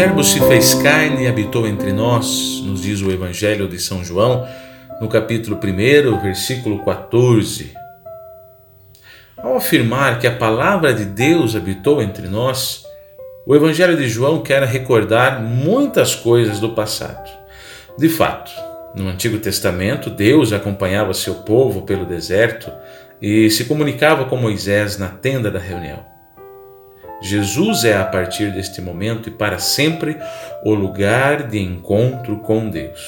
Verbo se fez carne e habitou entre nós, nos diz o Evangelho de São João, no capítulo 1, versículo 14. Ao afirmar que a palavra de Deus habitou entre nós, o Evangelho de João quer recordar muitas coisas do passado. De fato, no Antigo Testamento, Deus acompanhava seu povo pelo deserto e se comunicava com Moisés na tenda da reunião. Jesus é a partir deste momento e para sempre o lugar de encontro com Deus,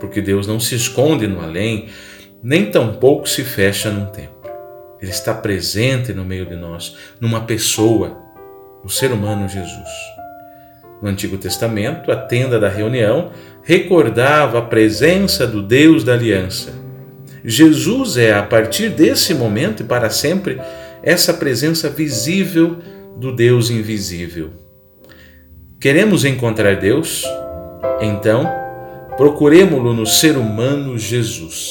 porque Deus não se esconde no além, nem tampouco se fecha num templo. Ele está presente no meio de nós, numa pessoa, o ser humano Jesus. No Antigo Testamento, a tenda da reunião recordava a presença do Deus da aliança. Jesus é, a partir desse momento e para sempre, essa presença visível do Deus invisível. Queremos encontrar Deus? Então, procuremo-lo no ser humano Jesus.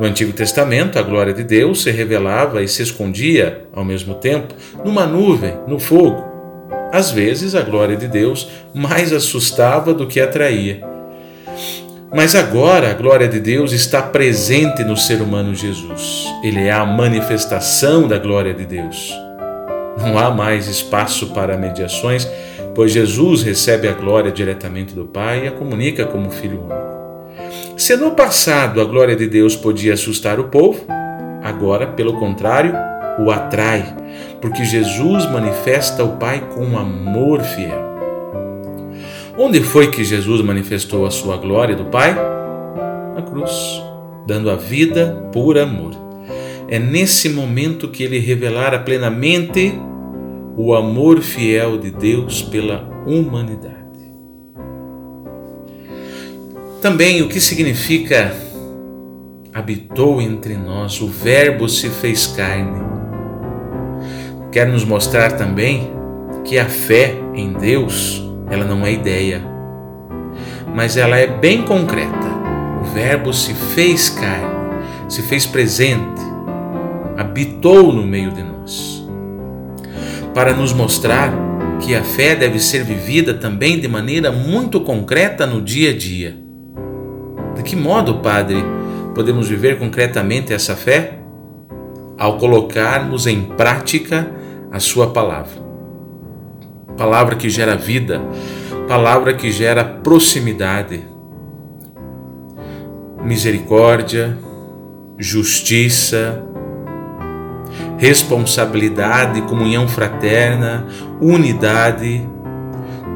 No Antigo Testamento, a glória de Deus se revelava e se escondia ao mesmo tempo numa nuvem, no fogo. Às vezes, a glória de Deus mais assustava do que atraía. Mas agora a glória de Deus está presente no ser humano Jesus. Ele é a manifestação da glória de Deus. Não há mais espaço para mediações, pois Jesus recebe a glória diretamente do Pai e a comunica como Filho único. Se no passado a glória de Deus podia assustar o povo, agora, pelo contrário, o atrai, porque Jesus manifesta o Pai com amor fiel. Onde foi que Jesus manifestou a sua glória do Pai? Na cruz, dando a vida por amor. É nesse momento que ele revelara plenamente o amor fiel de Deus pela humanidade. Também o que significa habitou entre nós, o Verbo se fez carne. Quer nos mostrar também que a fé em Deus, ela não é ideia, mas ela é bem concreta. O Verbo se fez carne, se fez presente, habitou no meio de nós para nos mostrar que a fé deve ser vivida também de maneira muito concreta no dia a dia. De que modo, Padre, podemos viver concretamente essa fé? Ao colocarmos em prática a Sua palavra. Palavra que gera vida, palavra que gera proximidade, misericórdia, justiça, responsabilidade, comunhão fraterna, unidade.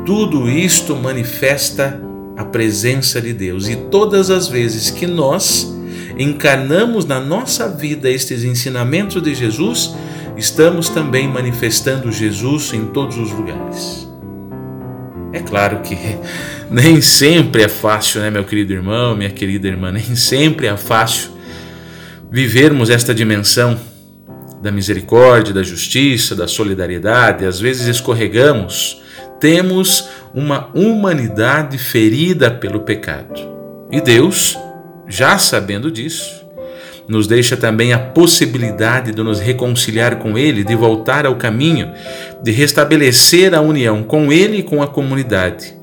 Tudo isto manifesta a presença de Deus. E todas as vezes que nós encarnamos na nossa vida estes ensinamentos de Jesus, estamos também manifestando Jesus em todos os lugares. É claro que nem sempre é fácil, né, meu querido irmão, minha querida irmã, nem sempre é fácil vivermos esta dimensão da misericórdia, da justiça, da solidariedade, às vezes escorregamos, temos uma humanidade ferida pelo pecado. E Deus, já sabendo disso, nos deixa também a possibilidade de nos reconciliar com Ele, de voltar ao caminho, de restabelecer a união com Ele e com a comunidade,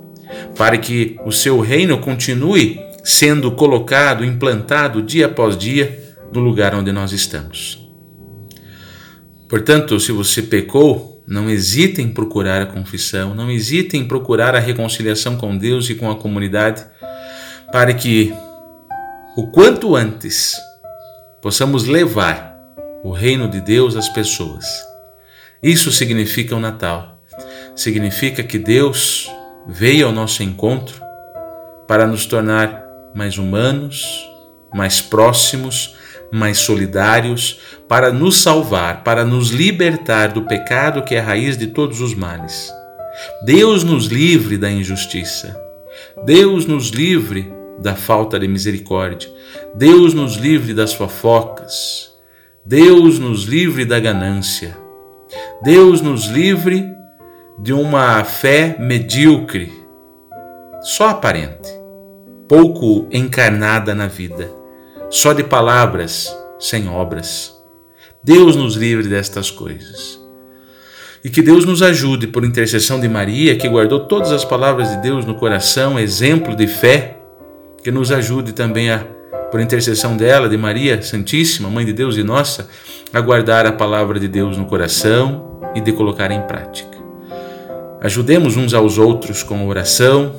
para que o seu reino continue sendo colocado, implantado dia após dia no lugar onde nós estamos. Portanto, se você pecou, não hesite em procurar a confissão, não hesite em procurar a reconciliação com Deus e com a comunidade, para que o quanto antes possamos levar o reino de Deus às pessoas. Isso significa o Natal. Significa que Deus veio ao nosso encontro para nos tornar mais humanos, mais próximos, mais solidários, para nos salvar, para nos libertar do pecado que é a raiz de todos os males. Deus nos livre da injustiça. Deus nos livre da falta de misericórdia. Deus nos livre das fofocas. Deus nos livre da ganância. Deus nos livre de uma fé medíocre, só aparente, pouco encarnada na vida, só de palavras, sem obras. Deus nos livre destas coisas. E que Deus nos ajude, por intercessão de Maria, que guardou todas as palavras de Deus no coração, exemplo de fé, que nos ajude também a, por intercessão dela, de Maria Santíssima, Mãe de Deus e nossa, a guardar a palavra de Deus no coração e de colocar em prática. Ajudemos uns aos outros com a oração,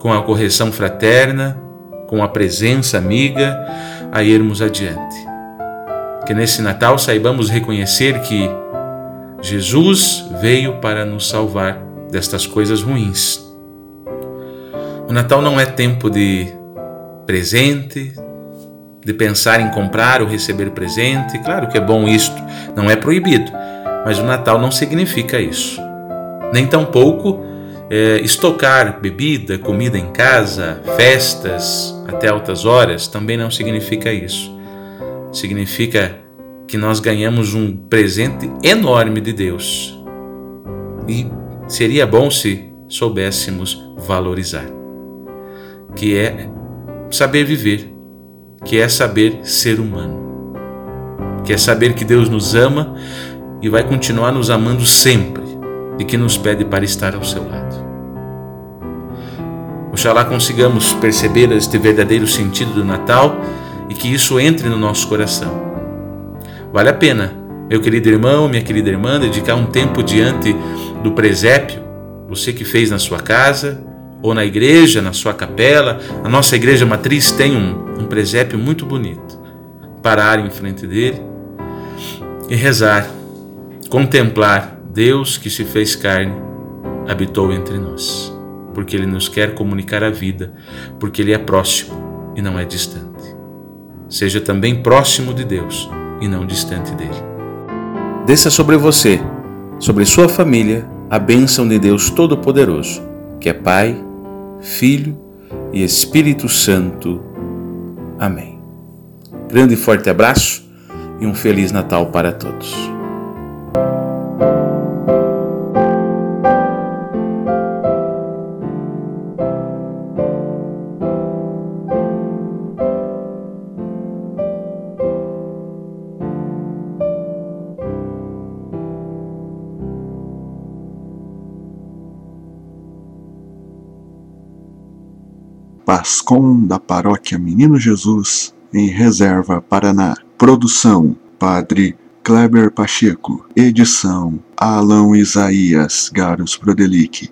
com a correção fraterna, com a presença amiga, a irmos adiante. Que nesse Natal saibamos reconhecer que Jesus veio para nos salvar destas coisas ruins. O Natal não é tempo de presente, de pensar em comprar ou receber presente. Claro que é bom isto, não é proibido, mas o Natal não significa isso. Nem tampouco é, estocar bebida, comida em casa, festas até altas horas também não significa isso. Significa que nós ganhamos um presente enorme de Deus. E seria bom se soubéssemos valorizar, que é saber viver, que é saber ser humano, que é saber que Deus nos ama e vai continuar nos amando sempre e que nos pede para estar ao seu lado. Oxalá consigamos perceber este verdadeiro sentido do Natal e que isso entre no nosso coração Vale a pena, meu querido irmão, minha querida irmã, dedicar um tempo diante do presépio, você que fez na sua casa ou na igreja, na sua capela. A nossa igreja matriz tem um, um presépio muito bonito. Parar em frente dele e rezar, contemplar Deus que se fez carne, habitou entre nós, porque Ele nos quer comunicar a vida, porque Ele é próximo e não é distante. Seja também próximo de Deus e não distante dele. Desça sobre você, sobre sua família, a bênção de Deus Todo-Poderoso, que é Pai, Filho e Espírito Santo. Amém. Grande e forte abraço e um Feliz Natal para todos. Pascom da Paróquia Menino Jesus, em Reserva, Paraná. Produção: Padre Kleber Pacheco. Edição: Alan Isaías Garos Prodelic.